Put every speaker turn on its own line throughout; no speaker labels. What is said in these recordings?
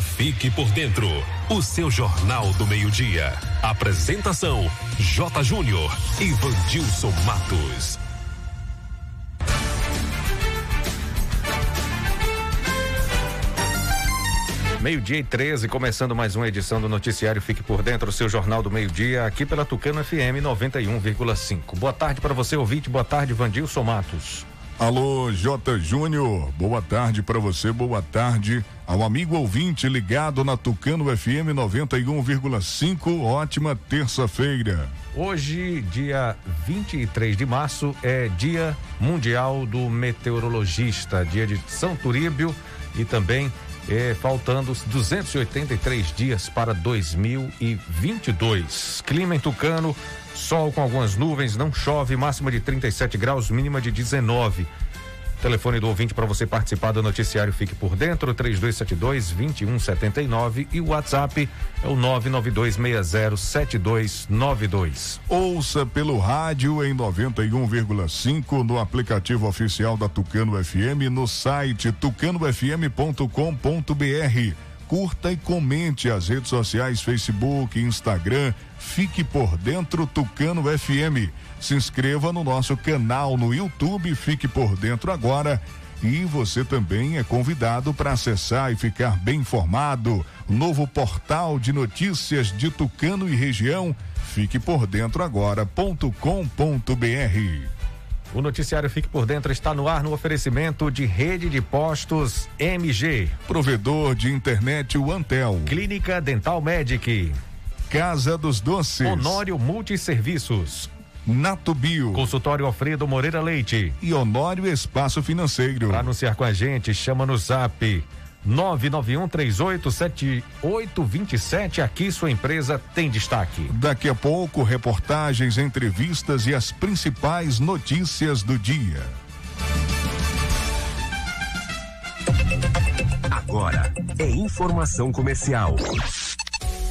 Fique por dentro, o seu Jornal do Meio-Dia. Apresentação: J. Júnior e Vandilson Matos.
Meio-dia e 13, começando mais uma edição do Noticiário Fique por Dentro, o seu Jornal do Meio-Dia, aqui pela Tucano FM 91,5. Boa tarde para você, ouvinte. Boa tarde, Vandilson Matos.
Alô, J. Júnior, boa tarde para você, boa tarde ao amigo ouvinte ligado na Tucano FM 91,5. Ótima terça-feira.
Hoje, dia 23 de março, é Dia Mundial do Meteorologista, dia de São Turíbio e também é, faltando 283 dias para 2022. Clima em Tucano, sol com algumas nuvens, não chove, máxima de 37 graus, mínima de 19. Telefone do ouvinte para você participar do noticiário Fique por Dentro, 3272 2179 e o WhatsApp é o 992607292.
Ouça pelo rádio em 91,5 no aplicativo oficial da Tucano FM no site tucanofm.com.br. Curta e comente as redes sociais Facebook, Instagram, Fique por Dentro Tucano FM se inscreva no nosso canal no YouTube, fique por dentro agora. E você também é convidado para acessar e ficar bem informado. Novo portal de notícias de Tucano e região. Fique por dentro agora.com.br.
O noticiário Fique por Dentro está no ar no oferecimento de Rede de Postos MG.
Provedor de internet o Antel.
Clínica Dental Medic.
Casa dos Doces.
Honório Multisserviços.
Natubio.
Consultório Alfredo Moreira Leite.
E Honório Espaço Financeiro.
Para anunciar com a gente, chama no zap 991387827. Aqui sua empresa tem destaque.
Daqui a pouco, reportagens, entrevistas e as principais notícias do dia.
Agora é informação comercial.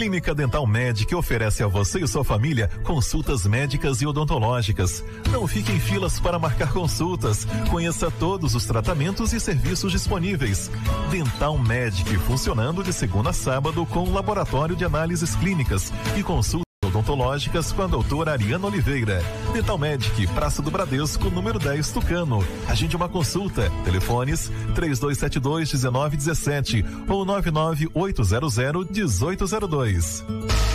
Clínica Dental Medic oferece a você e sua família consultas médicas e odontológicas. Não fique em filas para marcar consultas. Conheça todos os tratamentos e serviços disponíveis. Dental Medic funcionando de segunda a sábado com laboratório de análises clínicas e consulta odontológicas com a doutora Ariana Oliveira. Dental Medic, Praça do Bradesco, número 10, Tucano. Agende uma consulta. Telefones 3272 1917 ou 99800 1802.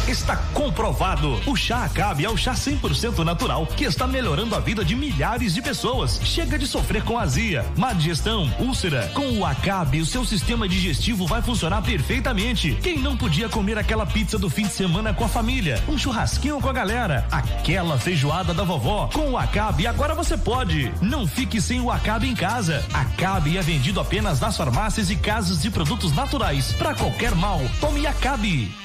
Está comprovado. O chá Acabe é o chá 100% natural que está melhorando a vida de milhares de pessoas. Chega de sofrer com azia, má digestão, úlcera. Com o Acabe, o seu sistema digestivo vai funcionar perfeitamente. Quem não podia comer aquela pizza do fim de semana com a família? Um churrasquinho com a galera, aquela feijoada da vovó. Com o Acabe, agora você pode. Não fique sem o Acabe em casa. Acabe é vendido apenas nas farmácias e casas de produtos naturais. Para qualquer mal, tome Acabe.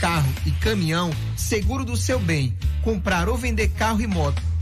carro e caminhão, seguro do seu bem, comprar ou vender carro e moto,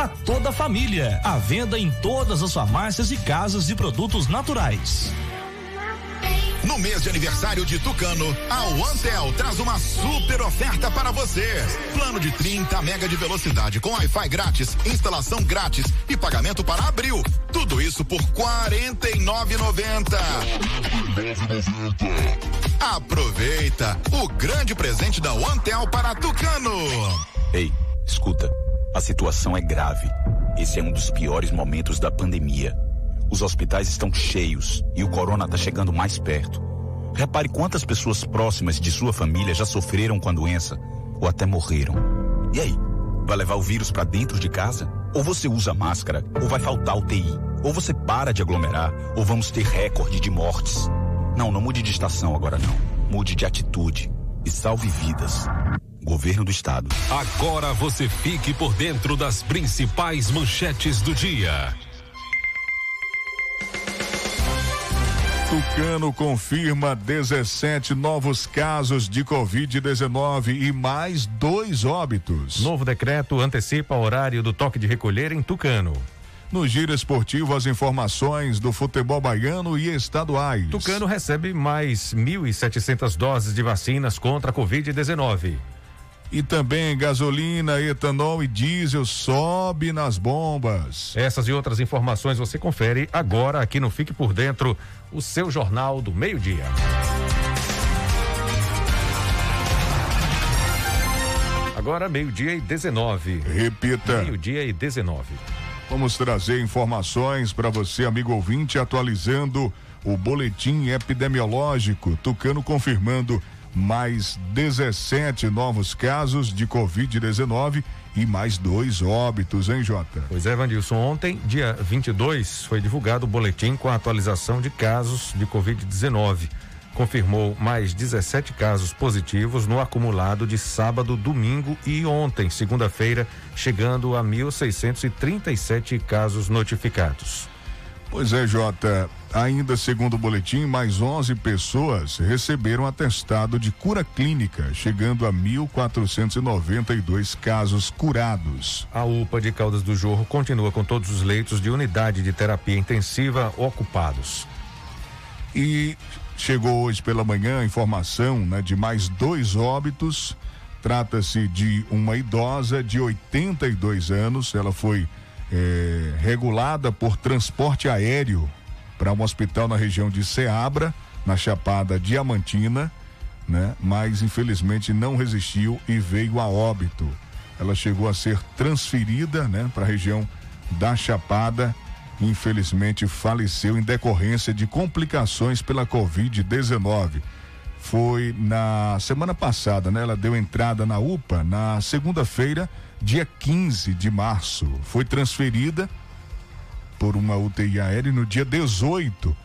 para toda a família. À venda em todas as farmácias e casas de produtos naturais.
No mês de aniversário de Tucano, a OneTel traz uma super oferta para você. Plano de 30 mega de velocidade com Wi-Fi grátis, instalação grátis e pagamento para abril. Tudo isso por R$ 49,90. Aproveita o grande presente da OneTel para Tucano.
Ei, escuta. A situação é grave. Esse é um dos piores momentos da pandemia. Os hospitais estão cheios e o corona está chegando mais perto. Repare quantas pessoas próximas de sua família já sofreram com a doença ou até morreram. E aí, vai levar o vírus para dentro de casa? Ou você usa máscara, ou vai faltar UTI, ou você para de aglomerar, ou vamos ter recorde de mortes. Não, não mude de estação agora não. Mude de atitude e salve vidas. Governo do Estado.
Agora você fique por dentro das principais manchetes do dia.
Tucano confirma 17 novos casos de Covid-19 e mais dois óbitos.
Novo decreto antecipa o horário do toque de recolher em Tucano.
No giro esportivo, as informações do futebol baiano e estaduais.
Tucano recebe mais 1.700 doses de vacinas contra a Covid-19.
E também gasolina, etanol e diesel sobe nas bombas.
Essas e outras informações você confere agora aqui no Fique por Dentro, o seu jornal do meio-dia. Agora meio-dia e 19.
Repita.
Meio-dia e 19.
Vamos trazer informações para você, amigo ouvinte, atualizando o boletim epidemiológico. Tucano confirmando mais 17 novos casos de Covid-19 e mais dois óbitos, hein, Jota?
Pois é, Vandilson. Ontem, dia 22, foi divulgado o boletim com a atualização de casos de Covid-19. Confirmou mais 17 casos positivos no acumulado de sábado, domingo e ontem, segunda-feira, chegando a 1.637 casos notificados.
Pois é, Jota. Ainda segundo o boletim, mais 11 pessoas receberam atestado de cura clínica, chegando a 1.492 casos curados.
A UPA de Caldas do Jorro continua com todos os leitos de unidade de terapia intensiva ocupados.
E chegou hoje pela manhã a informação né, de mais dois óbitos. Trata-se de uma idosa de 82 anos. Ela foi eh, regulada por transporte aéreo para um hospital na região de Ceabra, na Chapada Diamantina, né? Mas infelizmente não resistiu e veio a óbito. Ela chegou a ser transferida, né, para a região da Chapada. Infelizmente faleceu em decorrência de complicações pela Covid-19. Foi na semana passada, né? Ela deu entrada na UPA na segunda-feira, dia 15 de março. Foi transferida por uma UTI aérea no dia 18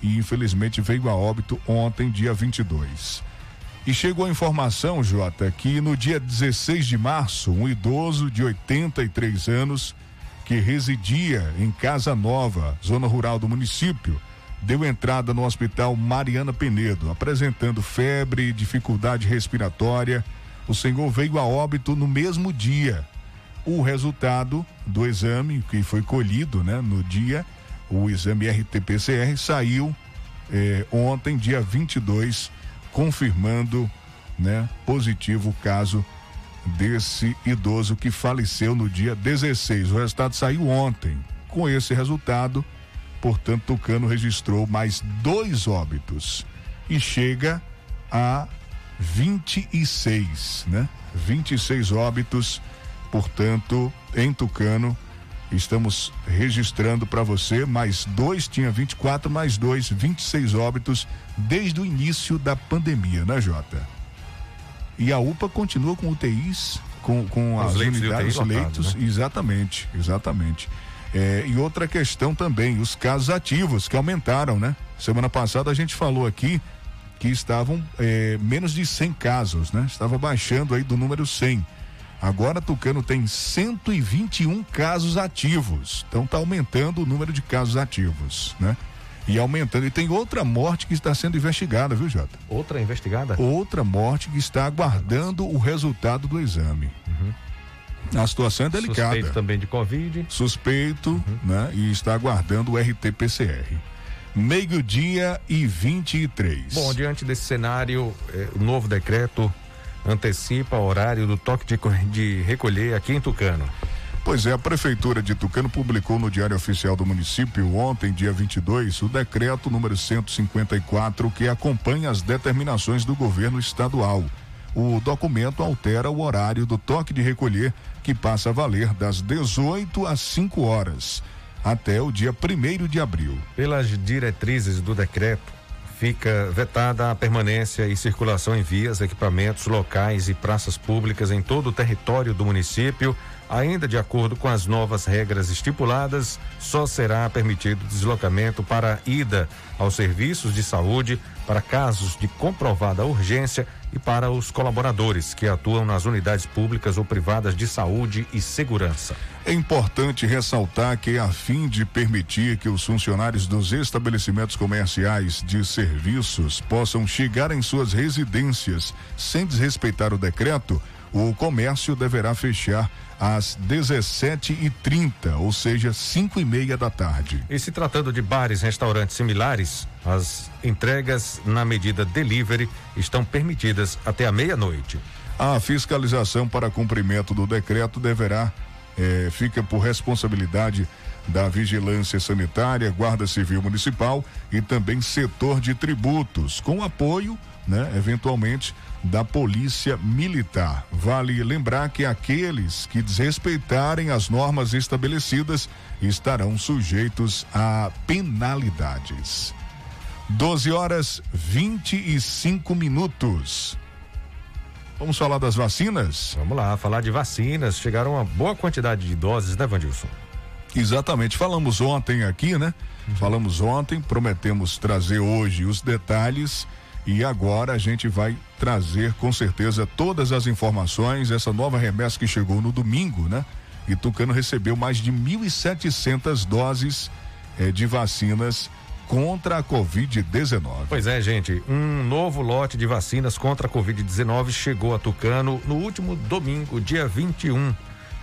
e infelizmente veio a óbito ontem, dia 22. E chegou a informação, Jota, que no dia 16 de março, um idoso de 83 anos que residia em Casa Nova, zona rural do município, deu entrada no hospital Mariana Penedo, apresentando febre, dificuldade respiratória. O senhor veio a óbito no mesmo dia o resultado do exame que foi colhido, né, no dia, o exame RT-PCR saiu eh, ontem, dia 22, confirmando, né, positivo o caso desse idoso que faleceu no dia 16. O resultado saiu ontem. Com esse resultado, portanto, Tucano registrou mais dois óbitos e chega a 26, né? 26 óbitos Portanto, em Tucano, estamos registrando para você mais dois, tinha 24, mais dois, 26 óbitos desde o início da pandemia, né, Jota? E a UPA continua com UTIs com, com as
leitos de
unidades,
UTI
leitos,
lotados, né?
exatamente, exatamente. É, e outra questão também, os casos ativos que aumentaram, né? Semana passada a gente falou aqui que estavam é, menos de 100 casos, né? Estava baixando aí do número 100. Agora Tucano tem 121 casos ativos. Então está aumentando o número de casos ativos, né? E aumentando. E tem outra morte que está sendo investigada, viu, Jota?
Outra investigada?
Outra morte que está aguardando o resultado do exame. A situação é delicada.
Suspeito também de Covid.
Suspeito, né? E está aguardando o RT-PCR. Meio-dia e 23.
Bom, diante desse cenário, eh, o novo decreto antecipa o horário do toque de, de recolher aqui em Tucano.
Pois é, a Prefeitura de Tucano publicou no Diário Oficial do Município ontem, dia 22, o decreto número 154 que acompanha as determinações do governo estadual. O documento altera o horário do toque de recolher, que passa a valer das 18 às 5 horas, até o dia 1 de abril.
Pelas diretrizes do decreto, fica vetada a permanência e circulação em vias, equipamentos, locais e praças públicas em todo o território do município. Ainda de acordo com as novas regras estipuladas, só será permitido deslocamento para ida aos serviços de saúde, para casos de comprovada urgência e para os colaboradores que atuam nas unidades públicas ou privadas de saúde e segurança.
É importante ressaltar que, a fim de permitir que os funcionários dos estabelecimentos comerciais de serviços possam chegar em suas residências sem desrespeitar o decreto, o comércio deverá fechar às 17h30, ou seja, 5 e meia da tarde.
E se tratando de bares, restaurantes similares, as entregas na medida delivery estão permitidas até a meia-noite.
A fiscalização para cumprimento do decreto deverá, eh, fica por responsabilidade da Vigilância Sanitária, Guarda Civil Municipal e também setor de tributos, com apoio, né, eventualmente, da Polícia Militar. Vale lembrar que aqueles que desrespeitarem as normas estabelecidas estarão sujeitos a penalidades. 12 horas 25 minutos. Vamos falar das vacinas?
Vamos lá, falar de vacinas. Chegaram uma boa quantidade de doses, né, Vandilson?
Exatamente. Falamos ontem aqui, né? Falamos ontem, prometemos trazer hoje os detalhes e agora a gente vai trazer com certeza todas as informações. Essa nova remessa que chegou no domingo, né? E Tucano recebeu mais de 1.700 doses eh, de vacinas contra a Covid-19.
Pois é, gente. Um novo lote de vacinas contra a Covid-19 chegou a Tucano no último domingo, dia 21,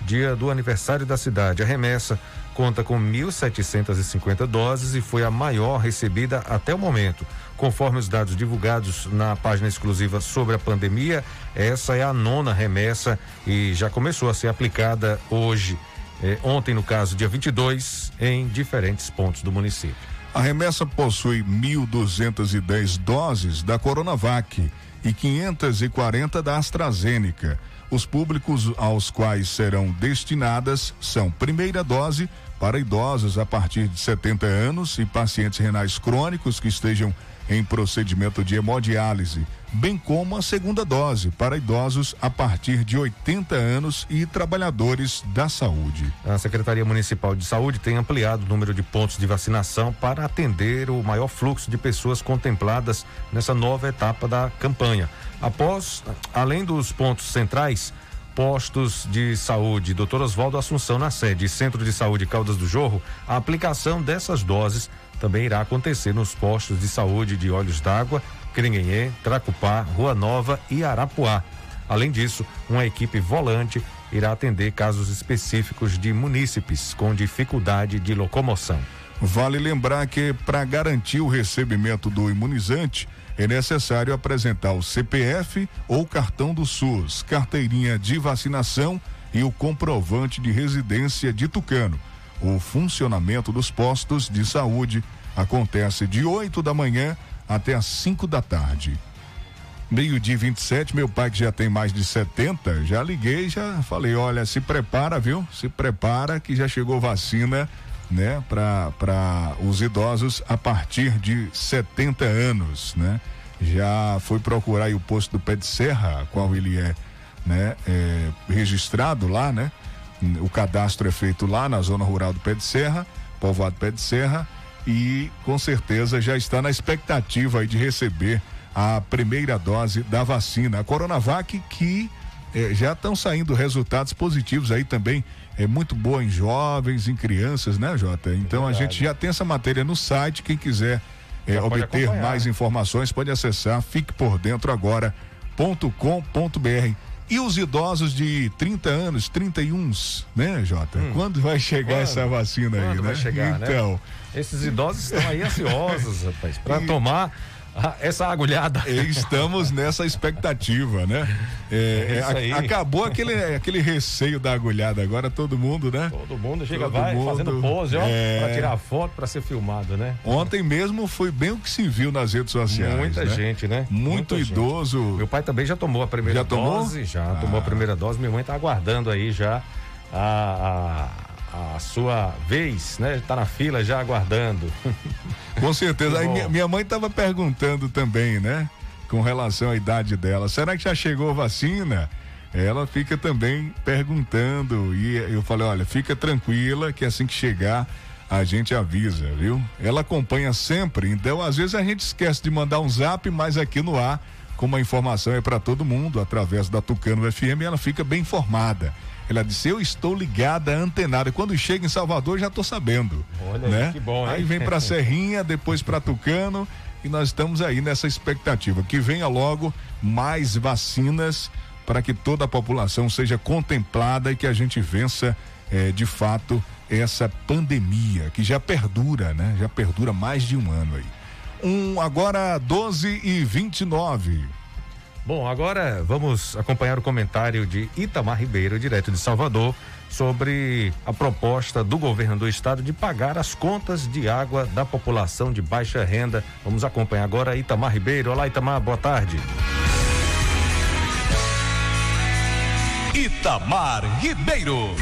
dia do aniversário da cidade. A remessa conta com 1.750 doses e foi a maior recebida até o momento. Conforme os dados divulgados na página exclusiva sobre a pandemia, essa é a nona remessa e já começou a ser aplicada hoje, eh, ontem, no caso, dia 22, em diferentes pontos do município.
A remessa possui 1.210 doses da Coronavac e 540 da AstraZeneca. Os públicos aos quais serão destinadas são primeira dose para idosos a partir de 70 anos e pacientes renais crônicos que estejam em procedimento de hemodiálise, bem como a segunda dose para idosos a partir de 80 anos e trabalhadores da saúde.
A Secretaria Municipal de Saúde tem ampliado o número de pontos de vacinação para atender o maior fluxo de pessoas contempladas nessa nova etapa da campanha. Após, além dos pontos centrais, postos de saúde Dr. Oswaldo Assunção na sede Centro de Saúde Caldas do Jorro, a aplicação dessas doses também irá acontecer nos postos de saúde de Olhos d'Água, Crinhenhê, Tracupá, Rua Nova e Arapuá. Além disso, uma equipe volante irá atender casos específicos de munícipes com dificuldade de locomoção.
Vale lembrar que, para garantir o recebimento do imunizante, é necessário apresentar o CPF ou cartão do SUS, carteirinha de vacinação e o comprovante de residência de Tucano. O funcionamento dos postos de saúde acontece de 8 da manhã até às 5 da tarde. Meio-dia 27, meu pai que já tem mais de 70, já liguei, já falei, olha, se prepara, viu? Se prepara que já chegou vacina, né, para os idosos a partir de 70 anos, né? Já foi procurar o posto do Pé de Serra, qual ele é né, é, registrado lá, né? O cadastro é feito lá na zona rural do Pé de Serra, povoado Pé de Serra, e com certeza já está na expectativa aí de receber a primeira dose da vacina, a Coronavac, que eh, já estão saindo resultados positivos aí também. É muito boa em jovens, em crianças, né, Jota? Então é a gente já tem essa matéria no site. Quem quiser eh, obter mais informações pode acessar fique por dentro agora.com.br. E os idosos de 30 anos, 31, né, Jota? Hum. Quando vai chegar Quando? essa vacina Quando aí, né?
Vai chegar,
né? então, né?
Esses idosos estão aí ansiosos, rapaz, para tomar essa agulhada.
Estamos nessa expectativa, né? É, é, a, acabou aquele, aquele receio da agulhada, agora todo mundo, né?
Todo mundo chega, todo vai mundo, fazendo pose, ó, é... pra tirar foto, pra ser filmado, né?
Ontem mesmo foi bem o que se viu nas redes sociais.
Muita
né?
gente, né?
Muito Muita idoso.
Gente. Meu pai também já tomou a primeira já dose, tomou? já ah. tomou a primeira dose, minha mãe tá aguardando aí já a, a a sua vez, né? Tá na fila já aguardando.
Com certeza. Aí minha, minha mãe estava perguntando também, né? Com relação à idade dela. Será que já chegou a vacina? Ela fica também perguntando. E eu falei: olha, fica tranquila que assim que chegar a gente avisa, viu? Ela acompanha sempre, então às vezes a gente esquece de mandar um zap, mas aqui no ar, como a informação é para todo mundo, através da Tucano FM, ela fica bem informada. Ela disse: Eu estou ligada, antenada. Quando chega em Salvador, já estou sabendo. Olha né? aí, que bom, hein? Aí vem para Serrinha, depois para Tucano. E nós estamos aí nessa expectativa que venha logo mais vacinas para que toda a população seja contemplada e que a gente vença eh, de fato essa pandemia que já perdura, né? Já perdura mais de um ano aí. Um agora 12 e 29.
Bom, agora vamos acompanhar o comentário de Itamar Ribeiro, direto de Salvador, sobre a proposta do governo do estado de pagar as contas de água da população de baixa renda. Vamos acompanhar agora Itamar Ribeiro. Olá, Itamar, boa tarde.
Itamar Ribeiro.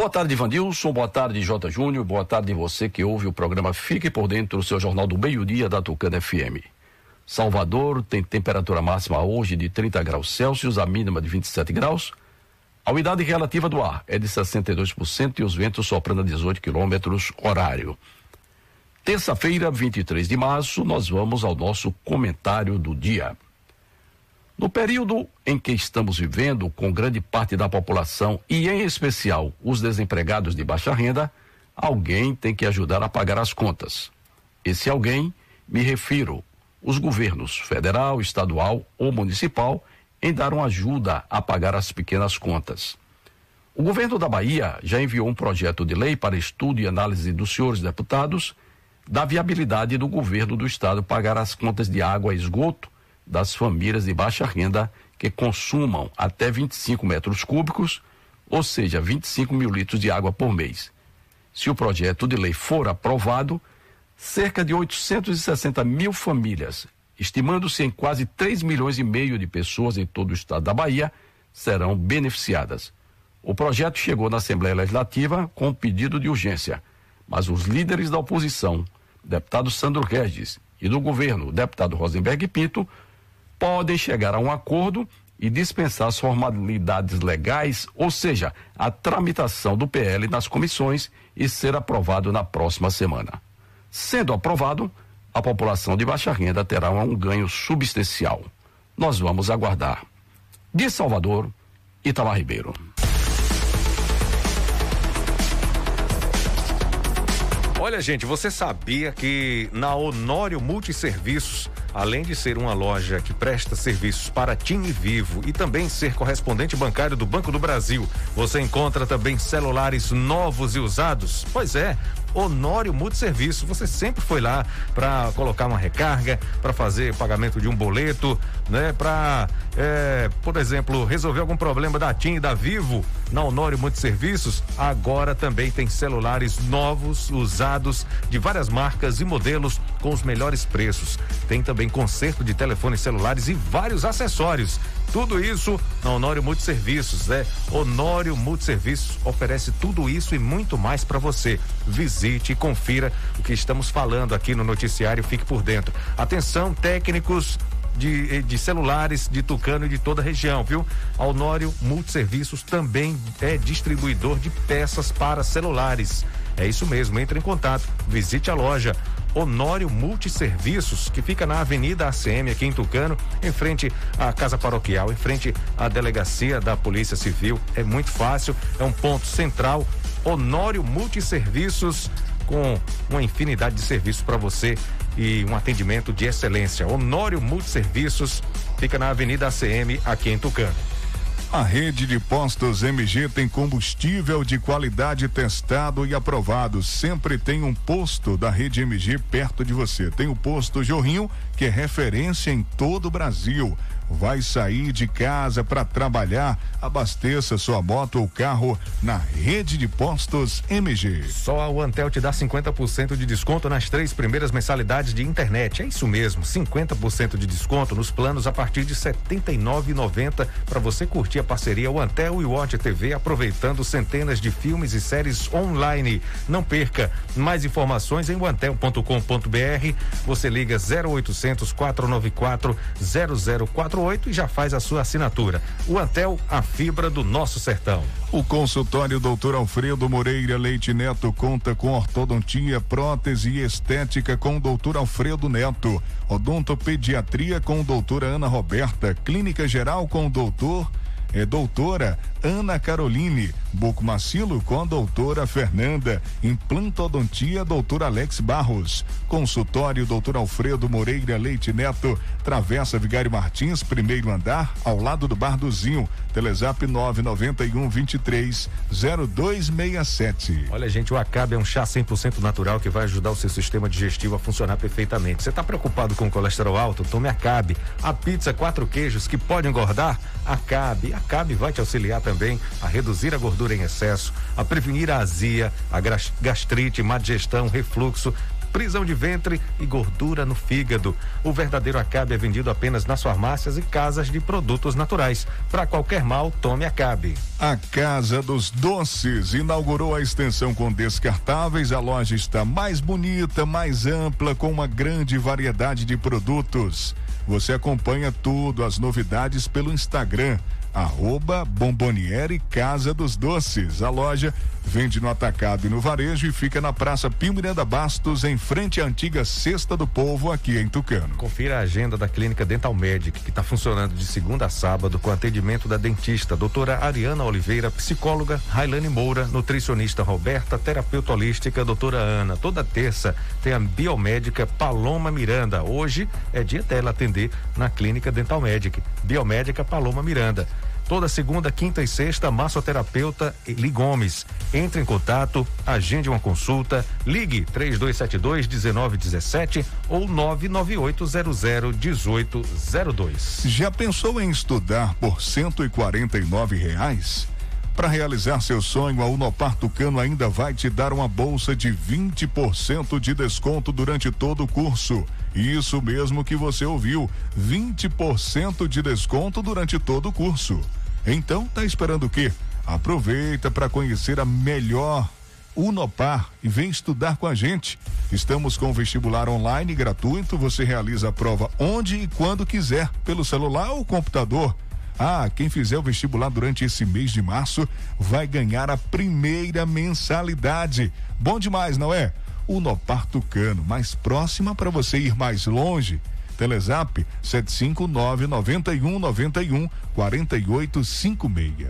Boa tarde, Vandilson. Boa tarde, J. Júnior. Boa tarde você que ouve o programa Fique por Dentro, o seu jornal do meio-dia da Tucana FM. Salvador tem temperatura máxima hoje de 30 graus Celsius, a mínima de 27 graus. A umidade relativa do ar é de 62% e os ventos soprando a 18 quilômetros horário. Terça-feira, 23 de março, nós vamos ao nosso comentário do dia. No período em que estamos vivendo, com grande parte da população e, em especial, os desempregados de baixa renda, alguém tem que ajudar a pagar as contas. Esse alguém, me refiro, os governos federal, estadual ou municipal, em dar uma ajuda a pagar as pequenas contas. O governo da Bahia já enviou um projeto de lei para estudo e análise dos senhores deputados da viabilidade do governo do estado pagar as contas de água e esgoto das famílias de baixa renda que consumam até 25 metros cúbicos, ou seja, 25 mil litros de água por mês. Se o projeto de lei for aprovado, cerca de 860 mil famílias, estimando-se em quase 3 milhões e meio de pessoas em todo o estado da Bahia, serão beneficiadas. O projeto chegou na Assembleia Legislativa com um pedido de urgência, mas os líderes da oposição, deputado Sandro Regis, e do governo, deputado Rosenberg Pinto, podem chegar a um acordo e dispensar as formalidades legais, ou seja, a tramitação do PL nas comissões e ser aprovado na próxima semana. Sendo aprovado, a população de baixa renda terá um ganho substancial. Nós vamos aguardar. De Salvador, Itamar Ribeiro.
Olha, gente, você sabia que na Honório Multiserviços Além de ser uma loja que presta serviços para TIM e Vivo e também ser correspondente bancário do Banco do Brasil, você encontra também celulares novos e usados? Pois é, Honório Multiserviço. Você sempre foi lá para colocar uma recarga, para fazer pagamento de um boleto, né? Para, é, por exemplo, resolver algum problema da TIM da Vivo na Honório Multiserviços. Agora também tem celulares novos, usados, de várias marcas e modelos com os melhores preços. Tem também conserto de telefones celulares e vários acessórios. Tudo isso na Honório Multiserviços, né? Honório Multiserviços oferece tudo isso e muito mais para você. Visite e confira o que estamos falando aqui no noticiário. Fique por dentro. Atenção, técnicos de, de celulares de Tucano e de toda a região, viu? A Honório Multiserviços também é distribuidor de peças para celulares. É isso mesmo, entre em contato, visite a loja Honório Multiserviços, que fica na Avenida ACM, aqui em Tucano, em frente à Casa Paroquial, em frente à Delegacia da Polícia Civil. É muito fácil, é um ponto central. Honório Multiserviços, com uma infinidade de serviços para você e um atendimento de excelência. Honório Multiserviços fica na Avenida ACM, aqui em Tucano.
A rede de postos MG tem combustível de qualidade testado e aprovado. Sempre tem um posto da rede MG perto de você. Tem o posto Jorrinho, que é referência em todo o Brasil vai sair de casa para trabalhar, abasteça sua moto ou carro na rede de postos MG.
Só a Antel te dá 50% de desconto nas três primeiras mensalidades de internet. É isso mesmo, 50% de desconto nos planos a partir de R$ 79,90 para você curtir a parceria Antel e Watch TV aproveitando centenas de filmes e séries online. Não perca mais informações em antel.com.br. Você liga 0800 494 0044 e já faz a sua assinatura. O Antel, a fibra do nosso sertão.
O consultório Doutor Alfredo Moreira Leite Neto conta com ortodontia, prótese e estética com o Doutor Alfredo Neto, odontopediatria com doutora Ana Roberta, clínica geral com o doutor é doutora Ana Caroline, Bucomacilo com a doutora Fernanda, implantodontia doutor Alex Barros, consultório doutor Alfredo Moreira Leite Neto, Travessa Vigário Martins, primeiro andar, ao lado do Bar do Zinho, Telezap 991 23 0267.
Olha, gente, o Acabe é um chá 100% natural que vai ajudar o seu sistema digestivo a funcionar perfeitamente. Você está preocupado com colesterol alto? Tome Acabe. A pizza quatro queijos que pode engordar? Acabe. Acabe vai te auxiliar também a reduzir a gordura em excesso, a prevenir a azia, a gastrite, má digestão, refluxo, prisão de ventre e gordura no fígado. O verdadeiro Acabe é vendido apenas nas farmácias e casas de produtos naturais. Para qualquer mal, tome Acabe.
A Casa dos Doces inaugurou a extensão com descartáveis. A loja está mais bonita, mais ampla, com uma grande variedade de produtos. Você acompanha tudo, as novidades pelo Instagram arroba Bomboniere Casa dos Doces. A loja vende no atacado e no varejo e fica na Praça Pio Miranda Bastos, em frente à antiga Cesta do Povo, aqui em Tucano.
Confira a agenda da Clínica Dental Medic, que está funcionando de segunda a sábado com atendimento da dentista doutora Ariana Oliveira, psicóloga Railane Moura, nutricionista Roberta, terapeuta holística doutora Ana. Toda terça tem a biomédica Paloma Miranda. Hoje é dia dela atender na Clínica Dental Medic. Biomédica Paloma Miranda. Toda segunda, quinta e sexta, massoterapeuta Eli Gomes. Entre em contato, agende uma consulta, ligue 3272 1917 ou 99800 1802.
Já pensou em estudar por 149 reais? Para realizar seu sonho, a Unopar Tucano ainda vai te dar uma bolsa de 20% de desconto durante todo o curso. Isso mesmo que você ouviu, 20% de desconto durante todo o curso. Então, tá esperando o quê? Aproveita para conhecer a melhor Unopar e vem estudar com a gente. Estamos com vestibular online gratuito. Você realiza a prova onde e quando quiser, pelo celular ou computador. Ah, quem fizer o vestibular durante esse mês de março vai ganhar a primeira mensalidade. Bom demais, não é? Unopar Tucano, mais próxima para você ir mais longe. Telezap 759 91 91 4856.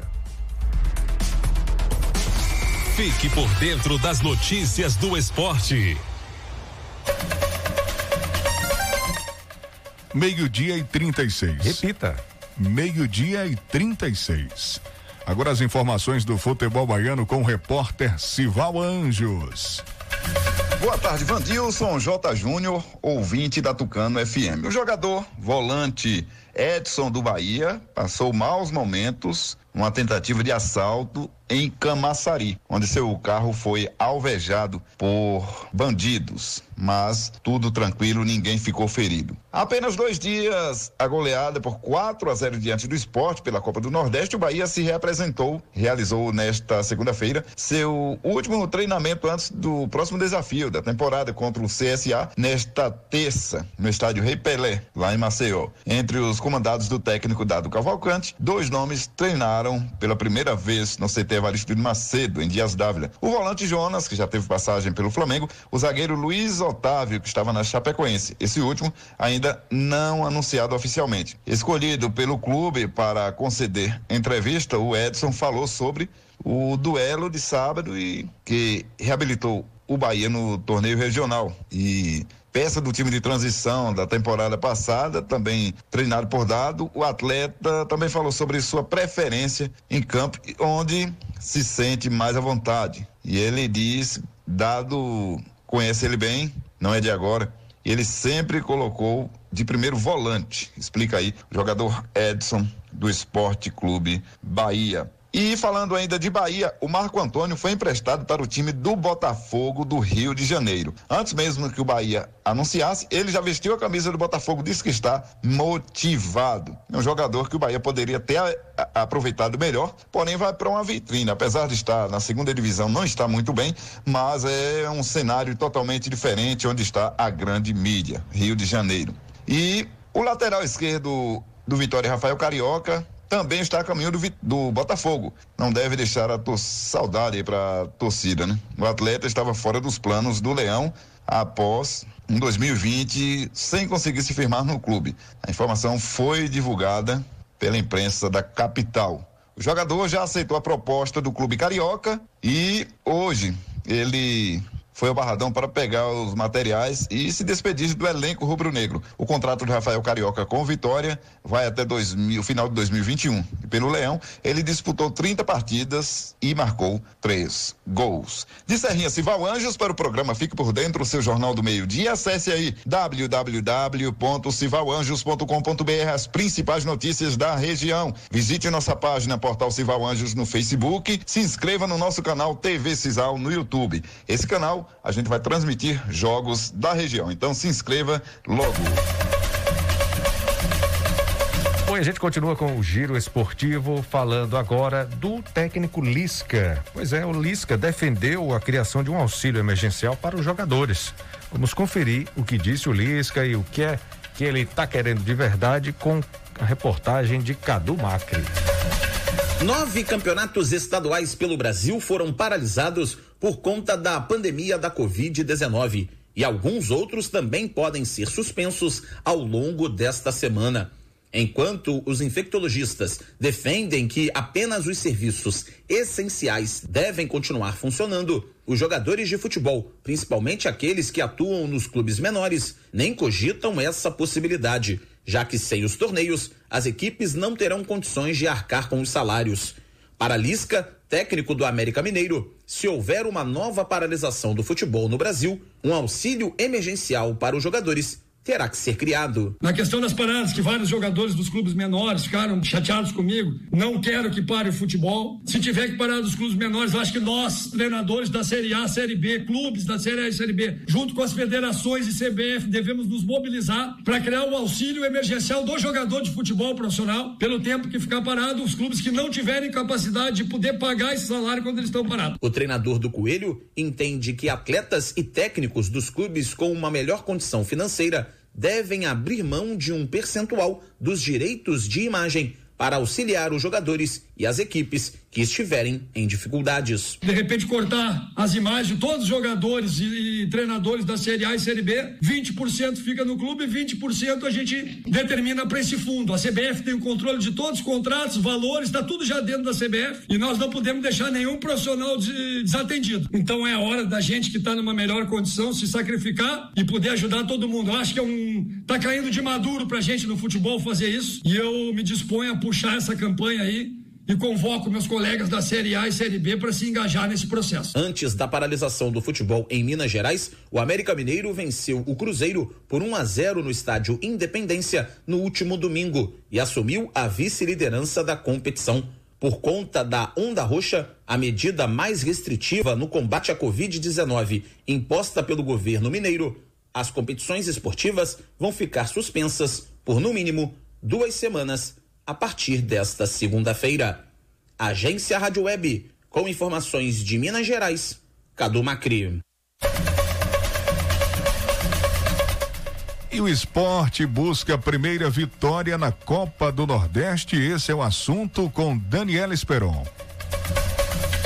Fique por dentro das notícias do esporte.
Meio-dia e 36.
Repita.
Meio-dia e 36. Agora as informações do futebol baiano com o repórter Sival Anjos.
Boa tarde, Vandilson J. Júnior, ouvinte da Tucano FM. O jogador, volante Edson do Bahia passou maus momentos uma tentativa de assalto em Camaçari, onde seu carro foi alvejado por bandidos, mas tudo tranquilo, ninguém ficou ferido. Apenas dois dias, a goleada por 4 a 0 diante do esporte pela Copa do Nordeste, o Bahia se reapresentou, realizou nesta segunda-feira seu último treinamento antes do próximo desafio da temporada contra o CSA, nesta terça, no estádio Rei Pelé, lá em Maceió. Entre os comandados do técnico Dado Cavalcante, dois nomes treinaram pela primeira vez no CT Evaristo de Macedo, em Dias Dávila. O volante Jonas, que já teve passagem pelo Flamengo, o zagueiro Luiz Otávio, que estava na Chapecoense. Esse último ainda não anunciado oficialmente. Escolhido pelo clube para conceder entrevista, o Edson falou sobre o duelo de sábado e que reabilitou o Bahia no torneio regional e peça do time de transição da temporada passada, também treinado por Dado. O atleta também falou sobre sua preferência em campo, onde se sente mais à vontade. E ele diz: Dado conhece ele bem, não é de agora. Ele sempre colocou de primeiro volante. Explica aí, jogador Edson do Esporte Clube Bahia. E falando ainda de Bahia, o Marco Antônio foi emprestado para o time do Botafogo do Rio de Janeiro. Antes mesmo que o Bahia anunciasse, ele já vestiu a camisa do Botafogo, disse que está motivado. É um jogador que o Bahia poderia ter aproveitado melhor, porém vai para uma vitrine. Apesar de estar na segunda divisão, não está muito bem, mas é um cenário totalmente diferente onde está a grande mídia, Rio de Janeiro. E o lateral esquerdo do Vitória, Rafael Carioca, também está a caminho do, do Botafogo. Não deve deixar a saudade para a torcida, né? O atleta estava fora dos planos do Leão após um 2020 sem conseguir se firmar no clube. A informação foi divulgada pela imprensa da capital. O jogador já aceitou a proposta do clube carioca e hoje ele foi ao Barradão para pegar os materiais e se despedir do elenco rubro-negro. O contrato de Rafael Carioca com Vitória vai até o final de 2021. E pelo Leão, ele disputou 30 partidas e marcou três gols. De Serrinha Cival Anjos para o programa Fique por Dentro, o seu jornal do meio-dia. Acesse aí www.civalanjos.com.br as principais notícias da região. Visite nossa página Portal Cival Anjos no Facebook. Se inscreva no nosso canal TV Cisal no YouTube. Esse canal a gente vai transmitir jogos da região. Então se inscreva logo.
Bom, a gente continua com o giro esportivo, falando agora do técnico Lisca. Pois é, o Lisca defendeu a criação de um auxílio emergencial para os jogadores. Vamos conferir o que disse o Lisca e o que é que ele está querendo de verdade com a reportagem de Cadu Macri.
Nove campeonatos estaduais pelo Brasil foram paralisados por conta da pandemia da Covid-19 e alguns outros também podem ser suspensos ao longo desta semana. Enquanto os infectologistas defendem que apenas os serviços essenciais devem continuar funcionando, os jogadores de futebol, principalmente aqueles que atuam nos clubes menores, nem cogitam essa possibilidade já que sem os torneios, as equipes não terão condições de arcar com os salários. Para Lisca, técnico do América Mineiro, se houver uma nova paralisação do futebol no Brasil, um auxílio emergencial para os jogadores terá que ser criado.
Na questão das paradas, que vários jogadores dos clubes menores ficaram chateados comigo, não quero que pare o futebol. Se tiver que parar dos clubes menores, acho que nós, treinadores da Série A, Série B, clubes da Série A e Série B, junto com as federações e CBF, devemos nos mobilizar para criar o um auxílio emergencial do jogador de futebol profissional, pelo tempo que ficar parado, os clubes que não tiverem capacidade de poder pagar esse salário quando eles estão parados.
O treinador do Coelho entende que atletas e técnicos dos clubes com uma melhor condição financeira devem abrir mão de um percentual dos direitos de imagem para auxiliar os jogadores e as equipes que estiverem em dificuldades.
De repente cortar as imagens de todos os jogadores e, e treinadores da Série A e Série B, 20% fica no clube, 20% a gente determina para esse fundo. A CBF tem o controle de todos os contratos, valores, está tudo já dentro da CBF e nós não podemos deixar nenhum profissional de, desatendido. Então é a hora da gente que está numa melhor condição se sacrificar e poder ajudar todo mundo. Eu acho que é um tá caindo de maduro para a gente no futebol fazer isso e eu me disponho a puxar essa campanha aí e convoco meus colegas da Série A e Série B para se engajar nesse processo.
Antes da paralisação do futebol em Minas Gerais, o América Mineiro venceu o Cruzeiro por 1 a 0 no estádio Independência no último domingo e assumiu a vice-liderança da competição. Por conta da onda roxa, a medida mais restritiva no combate à Covid-19 imposta pelo governo mineiro, as competições esportivas vão ficar suspensas por no mínimo duas semanas a partir desta segunda-feira. Agência Rádio Web, com informações de Minas Gerais, Cadu Macri.
E o esporte busca a primeira vitória na Copa do Nordeste. Esse é o assunto com Daniela Esperon.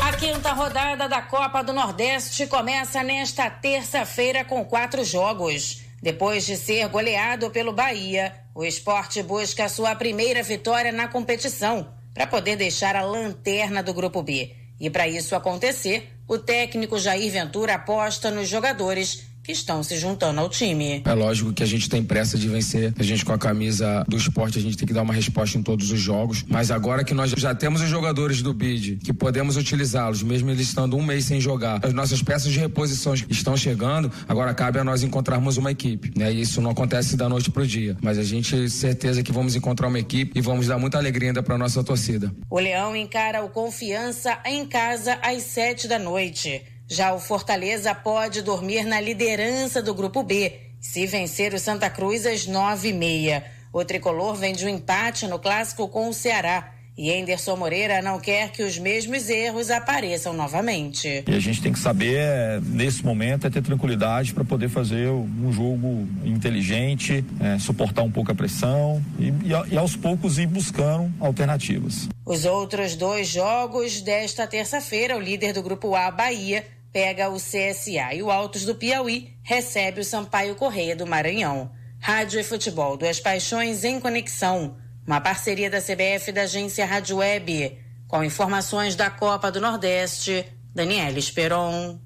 A quinta rodada da Copa do Nordeste começa nesta terça-feira com quatro jogos. Depois de ser goleado pelo Bahia, o esporte busca sua primeira vitória na competição para poder deixar a lanterna do Grupo B. E para isso acontecer, o técnico Jair Ventura aposta nos jogadores que estão se juntando ao time.
É lógico que a gente tem pressa de vencer, a gente com a camisa do esporte, a gente tem que dar uma resposta em todos os jogos, mas agora que nós já temos os jogadores do BID, que podemos utilizá-los, mesmo eles estando um mês sem jogar, as nossas peças de reposição estão chegando, agora cabe a nós encontrarmos uma equipe, né? E isso não acontece da noite pro dia, mas a gente certeza que vamos encontrar uma equipe e vamos dar muita alegria ainda para nossa torcida.
O Leão encara o Confiança em casa às sete da noite. Já o Fortaleza pode dormir na liderança do Grupo B, se vencer o Santa Cruz às nove e meia. O tricolor vem de um empate no clássico com o Ceará. E Enderson Moreira não quer que os mesmos erros apareçam novamente.
E a gente tem que saber, é, nesse momento, é ter tranquilidade para poder fazer um jogo inteligente, é, suportar um pouco a pressão e, e, e aos poucos ir buscando alternativas.
Os outros dois jogos desta terça-feira, o líder do Grupo A, Bahia, pega o CSA e o Altos do Piauí recebe o Sampaio Correia do Maranhão. Rádio e Futebol, duas paixões em conexão. Uma parceria da CBF e da agência Rádio Web. Com informações da Copa do Nordeste, Daniela Esperon.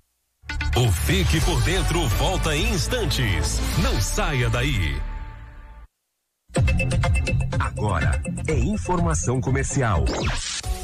O Fique por Dentro volta em instantes. Não saia daí.
Agora é informação comercial.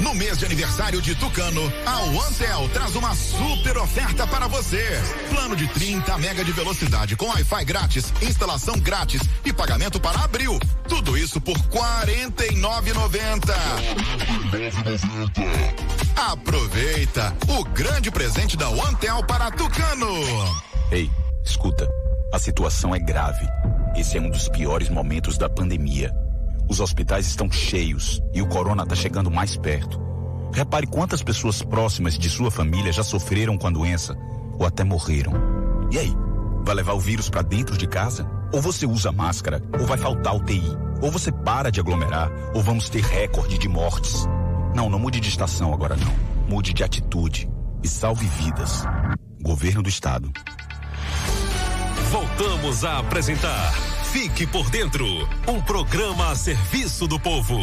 No mês de aniversário de Tucano, a OneTel traz uma super oferta para você. Plano de 30 mega de velocidade com Wi-Fi grátis, instalação grátis e pagamento para abril. Tudo isso por R$ 49,90. Aproveita o grande presente da OneTel para Tucano.
Ei, escuta. A situação é grave. Esse é um dos piores momentos da pandemia. Os hospitais estão cheios e o corona está chegando mais perto. Repare quantas pessoas próximas de sua família já sofreram com a doença ou até morreram. E aí, Vai levar o vírus para dentro de casa? Ou você usa máscara, ou vai faltar UTI. Ou você para de aglomerar, ou vamos ter recorde de mortes. Não, não mude de estação agora não. Mude de atitude e salve vidas. Governo do Estado.
Voltamos a apresentar Fique por Dentro um programa a serviço do povo.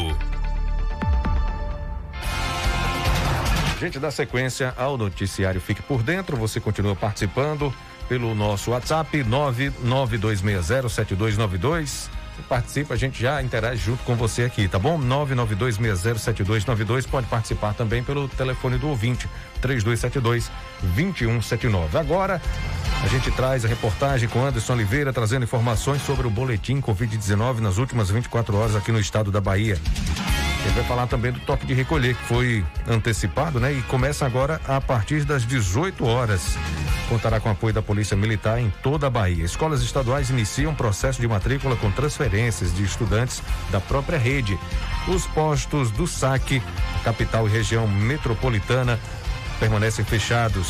Gente, dá sequência ao noticiário Fique por Dentro. Você continua participando pelo nosso WhatsApp 992607292. Participa, a gente já interage junto com você aqui, tá bom? 992607292. Pode participar também pelo telefone do ouvinte 3272 2179. Agora, a gente traz a reportagem com Anderson Oliveira trazendo informações sobre o boletim Covid-19 nas últimas 24 horas aqui no estado da Bahia. Ele vai falar também do toque de recolher, que foi antecipado, né? E começa agora a partir das 18 horas. Contará com apoio da Polícia Militar em toda a Bahia. Escolas estaduais iniciam processo de matrícula com transferências de estudantes da própria rede. Os postos do SAC, capital e região metropolitana, permanecem fechados.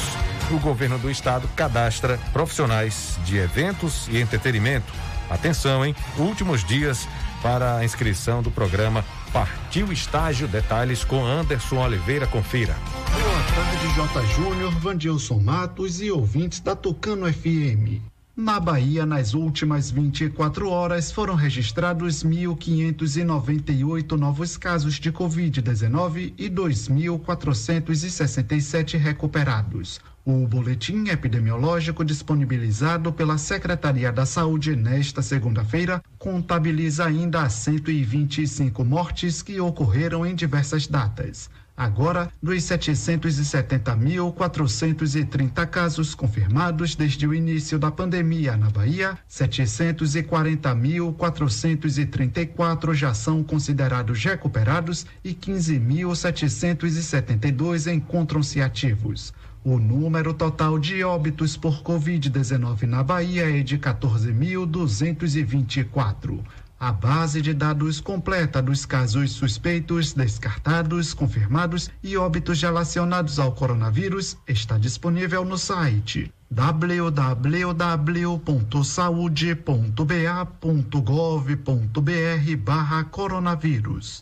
O governo do estado cadastra profissionais de eventos e entretenimento. Atenção, hein? Últimos dias para a inscrição do programa Partiu Estágio. Detalhes com Anderson Oliveira. Confira.
Boa tarde, J. Júnior, Vandilson Matos e ouvintes da Tucano FM. Na Bahia, nas últimas 24 horas, foram registrados 1.598 novos casos de Covid-19 e 2.467 recuperados. O boletim epidemiológico disponibilizado pela Secretaria da Saúde nesta segunda-feira contabiliza ainda 125 mortes que ocorreram em diversas datas. Agora, dos 770.430 casos confirmados desde o início da pandemia na Bahia, 740.434 já são considerados recuperados e 15.772 encontram-se ativos. O número total de óbitos por Covid-19 na Bahia é de 14.224. A base de dados completa dos casos suspeitos, descartados, confirmados e óbitos relacionados ao coronavírus está disponível no site www.saude.ba.gov.br/barra coronavírus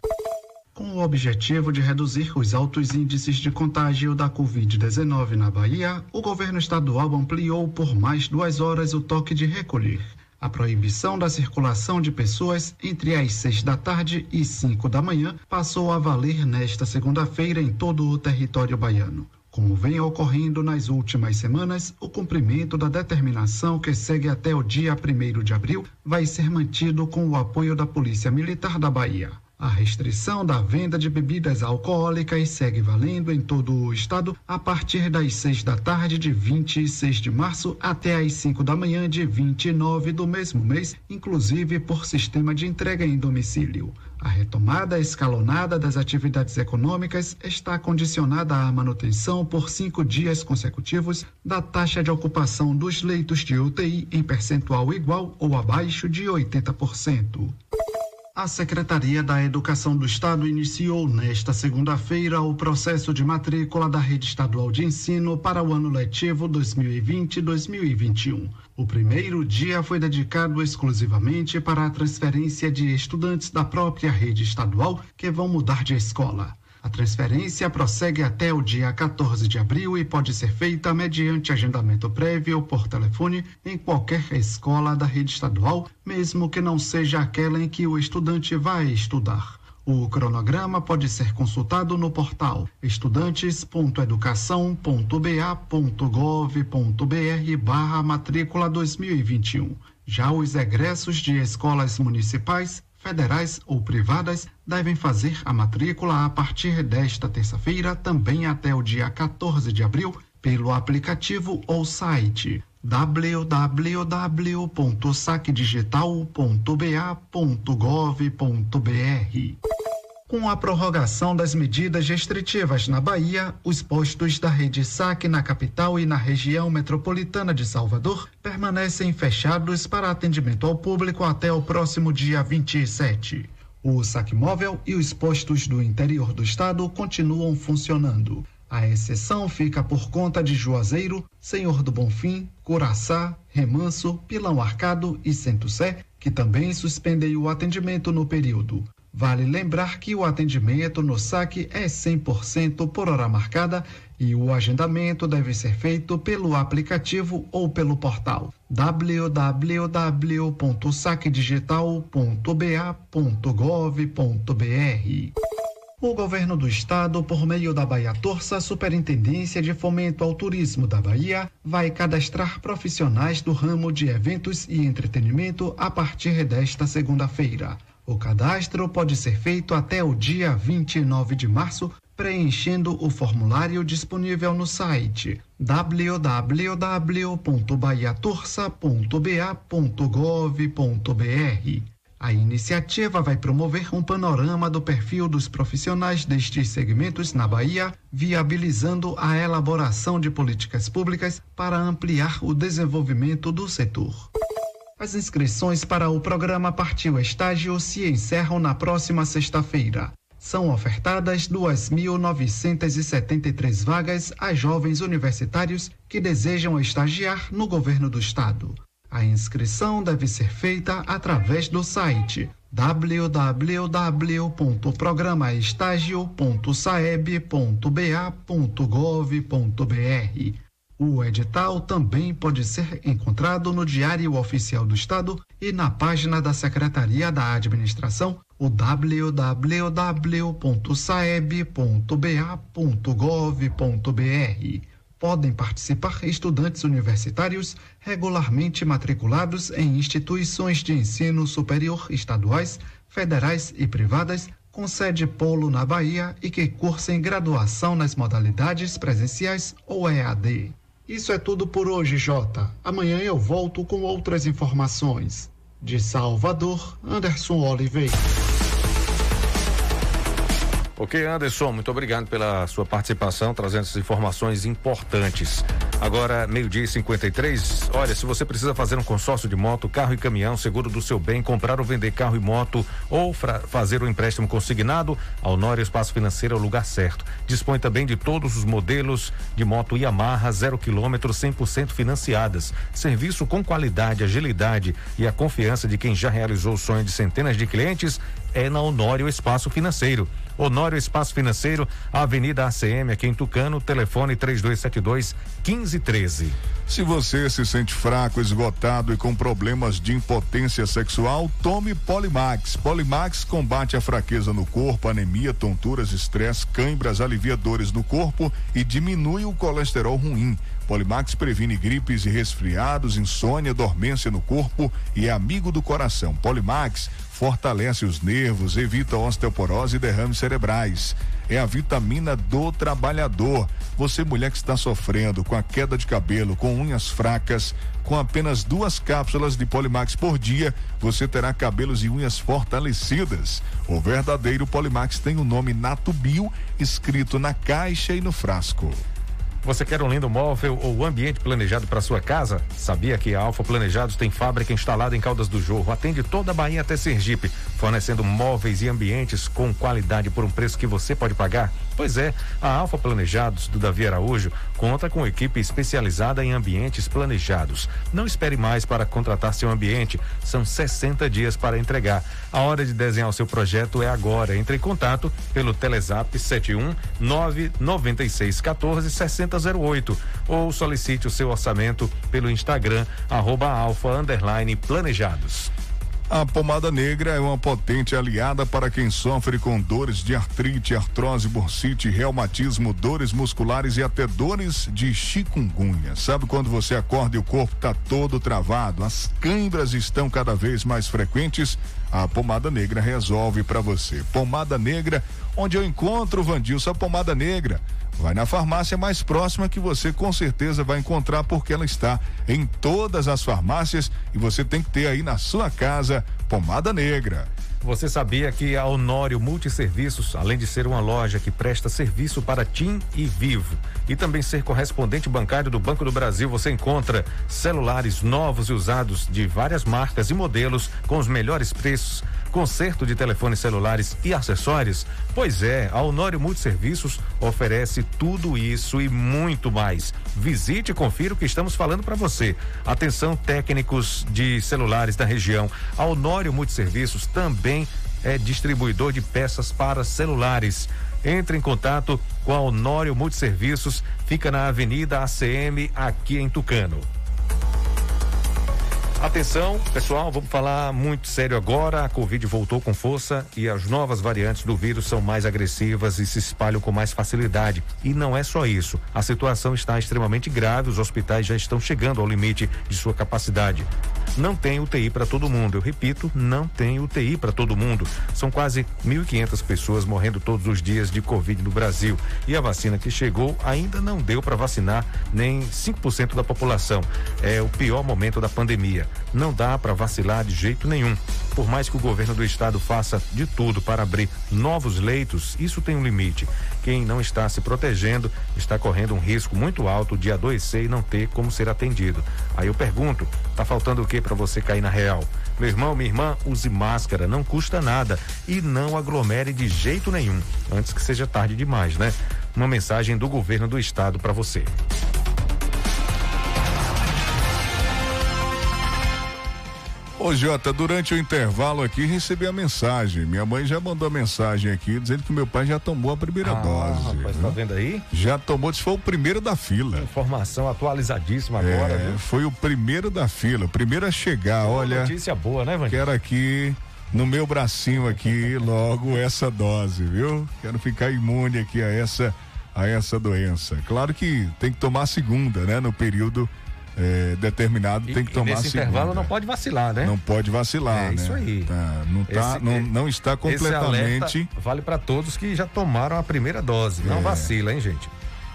com o objetivo de reduzir os altos índices de contágio da Covid-19 na Bahia, o governo estadual ampliou por mais duas horas o toque de recolher. A proibição da circulação de pessoas entre as seis da tarde e cinco da manhã passou a valer nesta segunda-feira em todo o território baiano. Como vem ocorrendo nas últimas semanas, o cumprimento da determinação que segue até o dia 1 de abril vai ser mantido com o apoio da Polícia Militar da Bahia. A restrição da venda de bebidas alcoólicas segue valendo em todo o estado a partir das 6 da tarde de 26 de março até as 5 da manhã de 29 do mesmo mês, inclusive por sistema de entrega em domicílio. A retomada escalonada das atividades econômicas está condicionada à manutenção por cinco dias consecutivos da taxa de ocupação dos leitos de UTI em percentual igual ou abaixo de 80%. A Secretaria da Educação do Estado iniciou nesta segunda-feira o processo de matrícula da rede estadual de ensino para o ano letivo 2020-2021. O primeiro dia foi dedicado exclusivamente para a transferência de estudantes da própria rede estadual que vão mudar de escola. A transferência prossegue até o dia 14 de abril e pode ser feita mediante agendamento prévio por telefone em qualquer escola da rede estadual, mesmo que não seja aquela em que o estudante vai estudar. O cronograma pode ser consultado no portal estudantes.educação.ba.gov.br barra matrícula 2021. Já os egressos de escolas municipais federais ou privadas devem fazer a matrícula a partir desta terça-feira, também até o dia 14 de abril, pelo aplicativo ou site www.sacdigital.ba.gov.br. Com a prorrogação das medidas restritivas na Bahia, os postos da rede SAC na capital e na região metropolitana de Salvador permanecem fechados para atendimento ao público até o próximo dia 27. O SAC móvel e os postos do interior do estado continuam funcionando. A exceção fica por conta de Juazeiro, Senhor do Bonfim, Curaçá, Remanso, Pilão Arcado e Centro-Sé, que também suspendem o atendimento no período. Vale lembrar que o atendimento no saque é 100% por hora marcada e o agendamento deve ser feito pelo aplicativo ou pelo portal www.saquedigital.ba.gov.br. O governo do estado, por meio da Bahia Torça, Superintendência de Fomento ao Turismo da Bahia, vai cadastrar profissionais do ramo de eventos e entretenimento a partir desta segunda-feira. O cadastro pode ser feito até o dia 29 de março, preenchendo o formulário disponível no site www.baiatorça.ba.gov.br. A iniciativa vai promover um panorama do perfil dos profissionais destes segmentos na Bahia, viabilizando a elaboração de políticas públicas para ampliar o desenvolvimento do setor. As inscrições para o programa Partiu Estágio se encerram na próxima sexta-feira. São ofertadas 2.973 vagas a jovens universitários que desejam estagiar no governo do estado. A inscrição deve ser feita através do site www.programaestágio.saeb.ba.gov.br o edital também pode ser encontrado no Diário Oficial do Estado e na página da Secretaria da Administração, o www.saeb.ba.gov.br. Podem participar estudantes universitários regularmente matriculados em instituições de ensino superior estaduais, federais e privadas com sede polo na Bahia e que cursem graduação nas modalidades presenciais ou EAD. Isso é tudo por hoje, Jota. Amanhã eu volto com outras informações. De Salvador, Anderson Oliveira.
Ok, Anderson, muito obrigado pela sua participação, trazendo essas informações importantes. Agora, meio-dia e 53. Olha, se você precisa fazer um consórcio de moto, carro e caminhão, seguro do seu bem, comprar ou vender carro e moto, ou fazer um empréstimo consignado, a Honório Espaço Financeiro é o lugar certo. Dispõe também de todos os modelos de moto Yamaha, zero quilômetro, 100% financiadas. Serviço com qualidade, agilidade e a confiança de quem já realizou o sonho de centenas de clientes é na Honório Espaço Financeiro. Honório Espaço Financeiro, Avenida ACM, aqui em Tucano, telefone 3272 1513.
Se você se sente fraco, esgotado e com problemas de impotência sexual, tome Polimax. Polimax combate a fraqueza no corpo, anemia, tonturas, estresse, cãibras, alivia dores no corpo e diminui o colesterol ruim. Polimax previne gripes e resfriados, insônia, dormência no corpo e é amigo do coração. Polimax fortalece os nervos, evita osteoporose e derrames cerebrais. É a vitamina do trabalhador. Você, mulher que está sofrendo com a queda de cabelo, com unhas fracas, com apenas duas cápsulas de Polimax por dia, você terá cabelos e unhas fortalecidas. O verdadeiro Polimax tem o nome Nato Bio escrito na caixa e no frasco.
Você quer um lindo móvel ou ambiente planejado para sua casa? Sabia que a Alfa Planejados tem fábrica instalada em Caldas do Jorro, atende toda a Bahia até Sergipe, fornecendo móveis e ambientes com qualidade por um preço que você pode pagar? Pois é, a Alfa Planejados do Davi Araújo conta com equipe especializada em ambientes planejados. Não espere mais para contratar seu ambiente, são 60 dias para entregar. A hora de desenhar o seu projeto é agora. Entre em contato pelo Telezap 71 996 14 6008 ou solicite o seu orçamento pelo Instagram arroba alfa planejados.
A pomada negra é uma potente aliada para quem sofre com dores de artrite, artrose, bursite, reumatismo, dores musculares e até dores de chikungunya. Sabe quando você acorda e o corpo está todo travado, as câimbras estão cada vez mais frequentes? A pomada negra resolve para você. Pomada negra, onde eu encontro, Vandilson, a pomada negra. Vai na farmácia mais próxima que você com certeza vai encontrar porque ela está em todas as farmácias e você tem que ter aí na sua casa pomada negra.
Você sabia que a Honório Multisserviços, além de ser uma loja que presta serviço para TIM e Vivo e também ser correspondente bancário do Banco do Brasil, você encontra celulares novos e usados de várias marcas e modelos com os melhores preços conserto de telefones celulares e acessórios? Pois é, a Honório Multiserviços oferece tudo isso e muito mais. Visite e confira o que estamos falando para você. Atenção técnicos de celulares da região. A Honório Multiserviços também é distribuidor de peças para celulares. Entre em contato com a Honório Multiserviços, fica na Avenida ACM, aqui em Tucano. Atenção, pessoal, vamos falar muito sério agora. A Covid voltou com força e as novas variantes do vírus são mais agressivas e se espalham com mais facilidade. E não é só isso. A situação está extremamente grave, os hospitais já estão chegando ao limite de sua capacidade. Não tem UTI para todo mundo. Eu repito, não tem UTI para todo mundo. São quase 1.500 pessoas morrendo todos os dias de Covid no Brasil. E a vacina que chegou ainda não deu para vacinar nem 5% da população. É o pior momento da pandemia. Não dá para vacilar de jeito nenhum. Por mais que o governo do estado faça de tudo para abrir novos leitos, isso tem um limite. Quem não está se protegendo está correndo um risco muito alto de adoecer e não ter como ser atendido. Aí eu pergunto, tá faltando o que para você cair na real? Meu irmão, minha irmã, use máscara, não custa nada e não aglomere de jeito nenhum, antes que seja tarde demais, né? Uma mensagem do governo do estado para você.
Ô Jota, durante o intervalo aqui recebi a mensagem. Minha mãe já mandou a mensagem aqui dizendo que meu pai já tomou a primeira
ah,
dose.
Rapaz, tá vendo aí?
Já tomou, disse foi o primeiro da fila.
Informação atualizadíssima agora,
é,
viu?
Foi o primeiro da fila, o primeiro a chegar,
Uma
olha.
Notícia boa, né, Vandinho?
Quero aqui no meu bracinho aqui logo essa dose, viu? Quero ficar imune aqui a essa a essa doença. Claro que tem que tomar a segunda, né? No período é, determinado
E-
tem que tomar a
nesse
segunda.
intervalo não pode vacilar, né?
Não pode vacilar,
É
né?
isso aí.
Tá, não, tá,
Esse-
não,
é-
não está completamente.
vale para todos que já tomaram a primeira dose. Não
É.
vacila, hein, gente?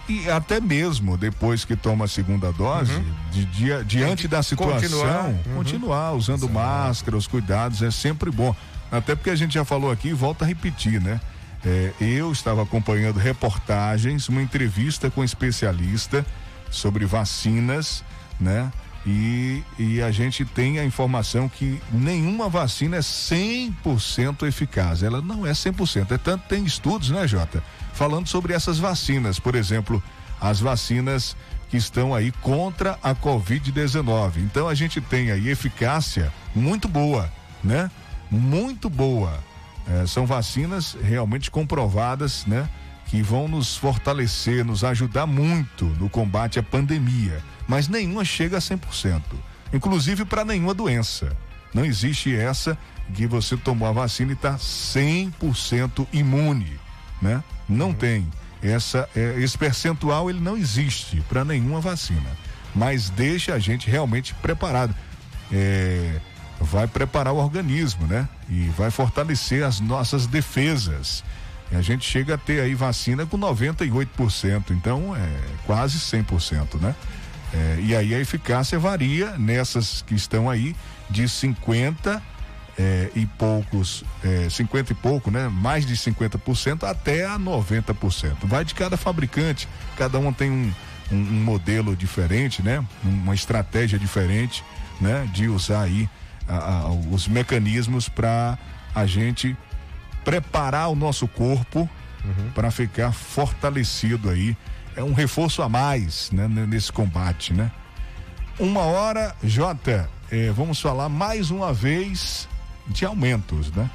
E até mesmo depois que toma a segunda dose, de dia- diante da situação,
continuar,
continuar,
uhum.
usando máscara, os cuidados é sempre bom. Até porque a gente já falou aqui e volta a repetir, né? É, eu estava acompanhando reportagens, uma entrevista com um especialista sobre vacinas, né? E, e a gente tem a informação que nenhuma vacina é 100% eficaz. Ela não é 100%. É tanto tem estudos, né, Jota? Falando sobre essas vacinas. Por exemplo, as vacinas que estão aí contra a Covid-19. Então a gente tem aí eficácia muito boa, né? Muito boa. É, são vacinas realmente comprovadas, né? Que vão nos fortalecer, nos ajudar muito no combate à pandemia. Mas nenhuma chega a 100%. Inclusive para nenhuma doença. Não existe essa que você tomou a vacina e está 100% imune, né? Não tem. Essa, é, esse percentual ele não existe para nenhuma vacina. Mas deixa a gente realmente preparado. É, vai preparar o organismo, né? E vai fortalecer as nossas defesas. E a gente chega a ter aí vacina com 98%, então é quase 100%, né? É, e aí a eficácia varia nessas que estão aí de 50 é, e poucos, é, 50 e pouco, né? Mais de 50% até a 90%. Vai de cada fabricante, cada um tem um, um, um modelo diferente, né? Uma estratégia diferente, né? De usar aí a- a- os mecanismos para a gente preparar o nosso corpo para ficar fortalecido aí. É um reforço a mais, né? Nesse combate, né? Uma hora, Jota, eh, vamos falar mais uma vez de aumentos, né?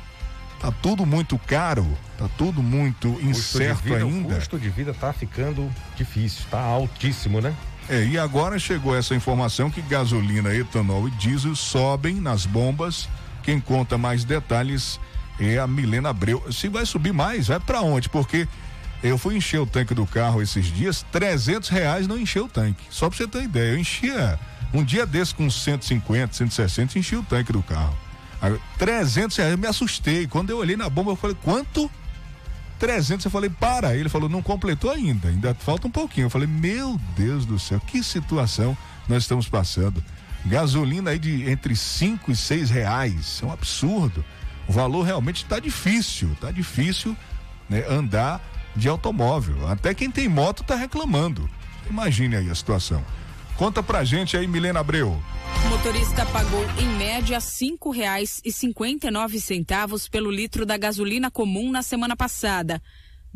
Tá tudo muito caro, tá tudo muito incerto
vida,
ainda.
O custo de vida tá ficando difícil, tá altíssimo, né?
É, e agora chegou essa informação que gasolina, etanol e diesel sobem nas bombas. Quem conta mais detalhes é a Milena Abreu. Se vai subir mais, vai para onde? Porque eu fui encher o tanque do carro esses dias, 300 reais não encheu o tanque. Só pra você ter ideia, eu enchia um dia desse com 150, 160, enchi o tanque do carro. Aí, 300 reais, eu me assustei. Quando eu olhei na bomba, eu falei, quanto? 300, eu falei, para. Ele falou, não completou ainda, ainda falta um pouquinho. Eu falei, meu Deus do céu, que situação nós estamos passando. Gasolina aí de entre 5 e 6 reais, é um absurdo. O valor realmente está difícil, está difícil né, andar de automóvel. Até quem tem moto está reclamando. Imagine aí a situação. Conta pra gente aí, Milena Abreu.
O motorista pagou em média nove centavos pelo litro da gasolina comum na semana passada.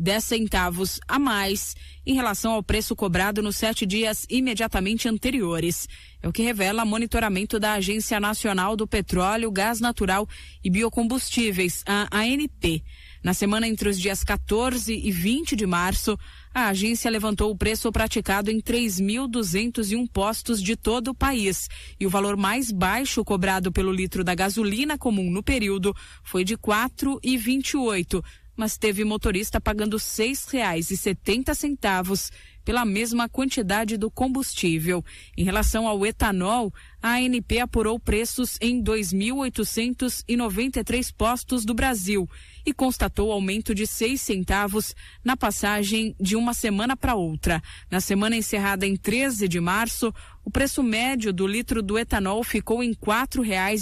10 centavos a mais em relação ao preço cobrado nos sete dias imediatamente anteriores. É o que revela monitoramento da Agência Nacional do Petróleo, Gás Natural e Biocombustíveis, a ANP. Na semana entre os dias 14 e 20 de março, a agência levantou o preço praticado em 3.201 postos de todo o país. E o valor mais baixo cobrado pelo litro da gasolina comum no período foi de R$ 4,28, mas teve motorista pagando R$ 6,70 pela mesma quantidade do combustível. Em relação ao etanol, a ANP apurou preços em 2.893 postos do Brasil e constatou aumento de seis centavos na passagem de uma semana para outra. Na semana encerrada em 13 de março, o preço médio do litro do etanol ficou em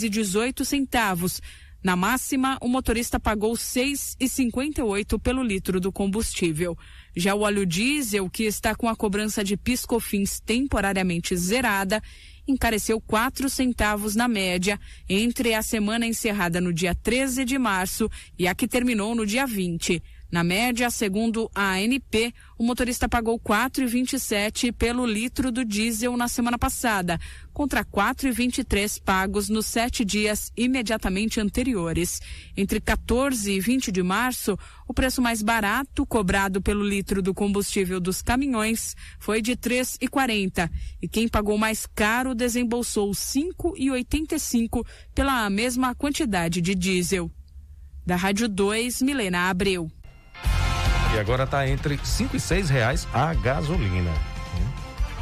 dezoito centavos. Na máxima, o motorista pagou R$ 6,58 pelo litro do combustível. Já o óleo diesel, que está com a cobrança de piscofins temporariamente zerada, encareceu quatro centavos na média entre a semana encerrada no dia 13 de março e a que terminou no dia 20. Na média, segundo a ANP, o motorista pagou 4,27 pelo litro do diesel na semana passada, contra 4,23 pagos nos sete dias imediatamente anteriores. Entre 14 e 20 de março, o preço mais barato cobrado pelo litro do combustível dos caminhões foi de 3,40 e quem pagou mais caro desembolsou 5,85 pela mesma quantidade de diesel. Da Rádio 2, Milena Abreu.
E agora está entre 5 e 6 reais a gasolina.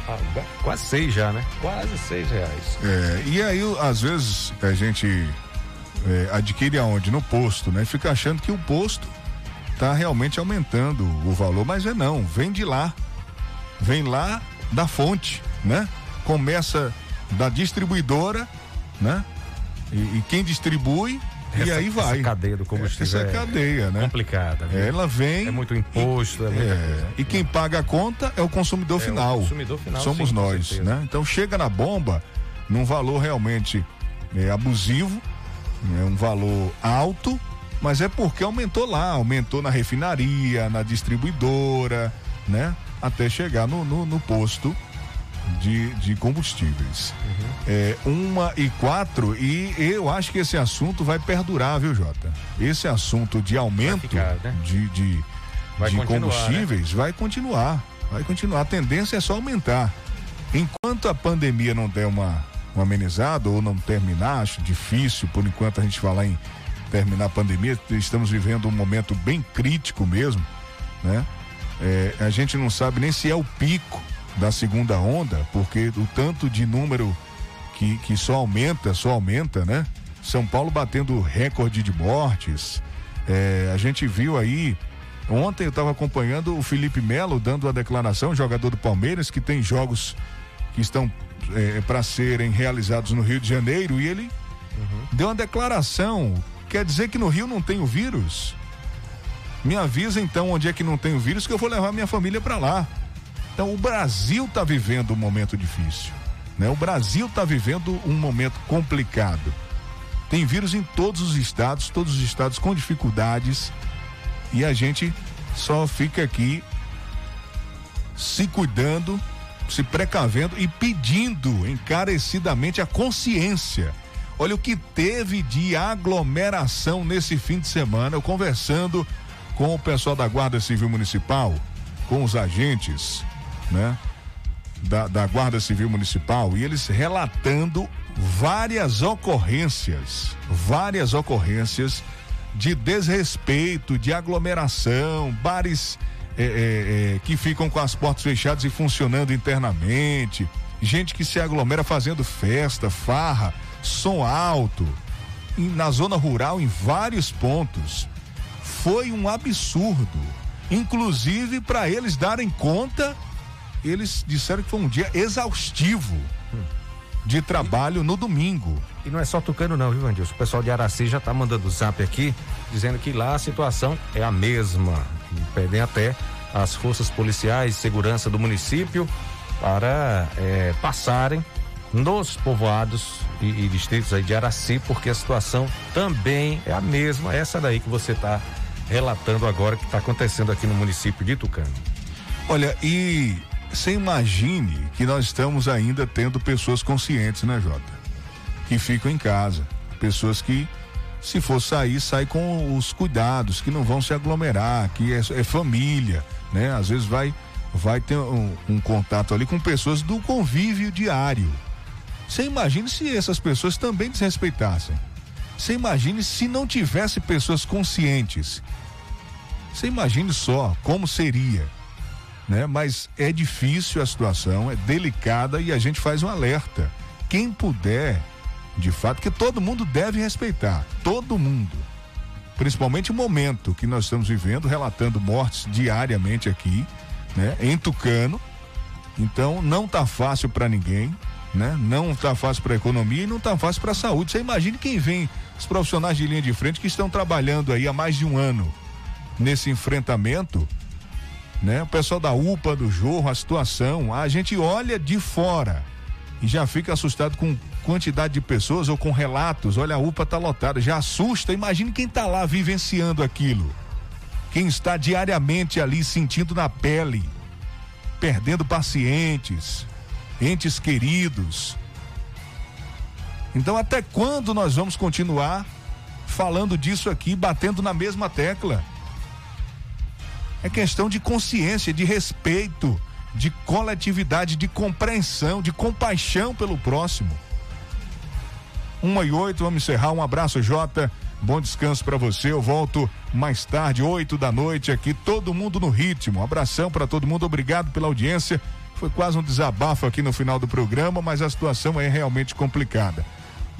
Ah, quase seis já, né? Quase seis reais.
É, e aí, às vezes, a gente é, adquire aonde? No posto, né? Fica achando que o posto está realmente aumentando o valor, mas é não, vem de lá. Vem lá da fonte, né? Começa da distribuidora, né? E, e quem distribui
essa,
e aí vai.
Essa cadeia do combustível.
Essa é cadeia, né?
Complicada. Viu?
Ela vem.
É muito imposto, é, muita
é, E quem paga a conta é o consumidor
é
final.
O consumidor final.
Somos
sim,
nós, né? Então chega na bomba num valor realmente é, abusivo, é um valor alto, mas é porque aumentou lá, aumentou na refinaria, na distribuidora, né? Até chegar no, no, no posto de, de combustíveis. Uhum. É, uma e quatro, e eu acho que esse assunto vai perdurar, viu, Jota? Esse assunto de aumento ficar, né? de, de, vai de combustíveis né? vai continuar. Vai continuar. A tendência é só aumentar. Enquanto a pandemia não der uma, uma amenizada ou não terminar, acho difícil por enquanto a gente falar em terminar a pandemia, estamos vivendo um momento bem crítico mesmo, né? É, a gente não sabe nem se é o pico da segunda onda, porque o tanto de número que, que só aumenta, só aumenta, né? São Paulo batendo recorde de mortes. É, a gente viu aí. Ontem eu estava acompanhando o Felipe Melo dando a declaração, jogador do Palmeiras, que tem jogos que estão é, para serem realizados no Rio de Janeiro, e ele uhum. deu uma declaração. Quer dizer que no Rio não tem o vírus? Me avisa então onde é que não tem o vírus, que eu vou levar minha família para lá. Então o Brasil está vivendo um momento difícil. Né? O Brasil está vivendo um momento complicado. Tem vírus em todos os estados, todos os estados com dificuldades. E a gente só fica aqui se cuidando, se precavendo e pedindo encarecidamente a consciência. Olha o que teve de aglomeração nesse fim de semana. Eu conversando com o pessoal da Guarda Civil Municipal, com os agentes, né? Da, da Guarda Civil Municipal e eles relatando várias ocorrências, várias ocorrências de desrespeito, de aglomeração, bares é, é, é, que ficam com as portas fechadas e funcionando internamente, gente que se aglomera fazendo festa, farra, som alto, na zona rural em vários pontos. Foi um absurdo, inclusive para eles darem conta eles disseram que foi um dia exaustivo. de trabalho no domingo.
E não é só Tucano não, viu, Vandilson? O pessoal de Araci já está mandando zap aqui, dizendo que lá a situação é a mesma. Pedem até as forças policiais de segurança do município para é, passarem nos povoados e, e, distritos aí de Araci, porque a situação também é a mesma, essa daí que você está relatando agora que está acontecendo aqui no município de Tucano.
Olha, e você imagine que nós estamos ainda tendo pessoas conscientes, né, Jota? Que ficam em casa. Pessoas que, se for sair, sai com os cuidados, que não vão se aglomerar, que é, é família, né? Às vezes vai, vai ter um, um contato ali com pessoas do convívio diário. Você imagine se essas pessoas também desrespeitassem. Você imagine se não tivesse pessoas conscientes. Você imagine só como seria, né? Mas é difícil a situação, é delicada e a gente faz um alerta. Quem puder, de fato, que todo mundo deve respeitar, todo mundo. Principalmente o momento que nós estamos vivendo, relatando mortes diariamente aqui, né? Em Tucano. Então não tá fácil para ninguém né? Não está fácil para a economia e não está fácil para a saúde. Você imagine quem vem, os profissionais de linha de frente que estão trabalhando aí há mais de um ano nesse enfrentamento, né? O pessoal da UPA, do Jorro, a situação, a gente olha de fora e já fica assustado com quantidade de pessoas ou com relatos, olha a UPA está lotada, já assusta, imagine quem está lá vivenciando aquilo. Quem está diariamente ali sentindo na pele, perdendo pacientes, entes queridos. Então, até quando nós vamos continuar falando disso aqui, batendo na mesma tecla? É questão de consciência, de respeito, de coletividade, de compreensão, de compaixão pelo próximo. Uma e oito, vamos encerrar. Um abraço, Jota. Bom descanso para você. Eu volto mais tarde, oito da noite aqui, todo mundo no ritmo. Um abração para todo mundo. Obrigado pela audiência. Foi quase um desabafo aqui no final do programa, mas a situação é realmente complicada.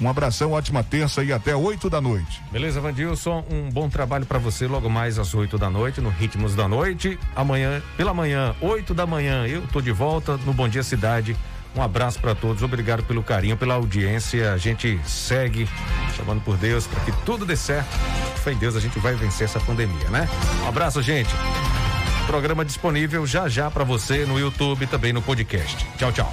Um abração, ótima terça e até 8 da noite.
Beleza, Vandilson, um bom trabalho para você logo mais às 8 da noite, no Ritmos da Noite. Amanhã, pela manhã, 8 da manhã, eu tô de volta no Bom Dia Cidade. Um abraço para todos, obrigado pelo carinho, pela audiência. A gente segue chamando por Deus para que tudo dê certo. Fé em Deus, a gente vai vencer essa pandemia, né? Um abraço, gente. Programa disponível já já para você no YouTube e também no podcast. Tchau, tchau.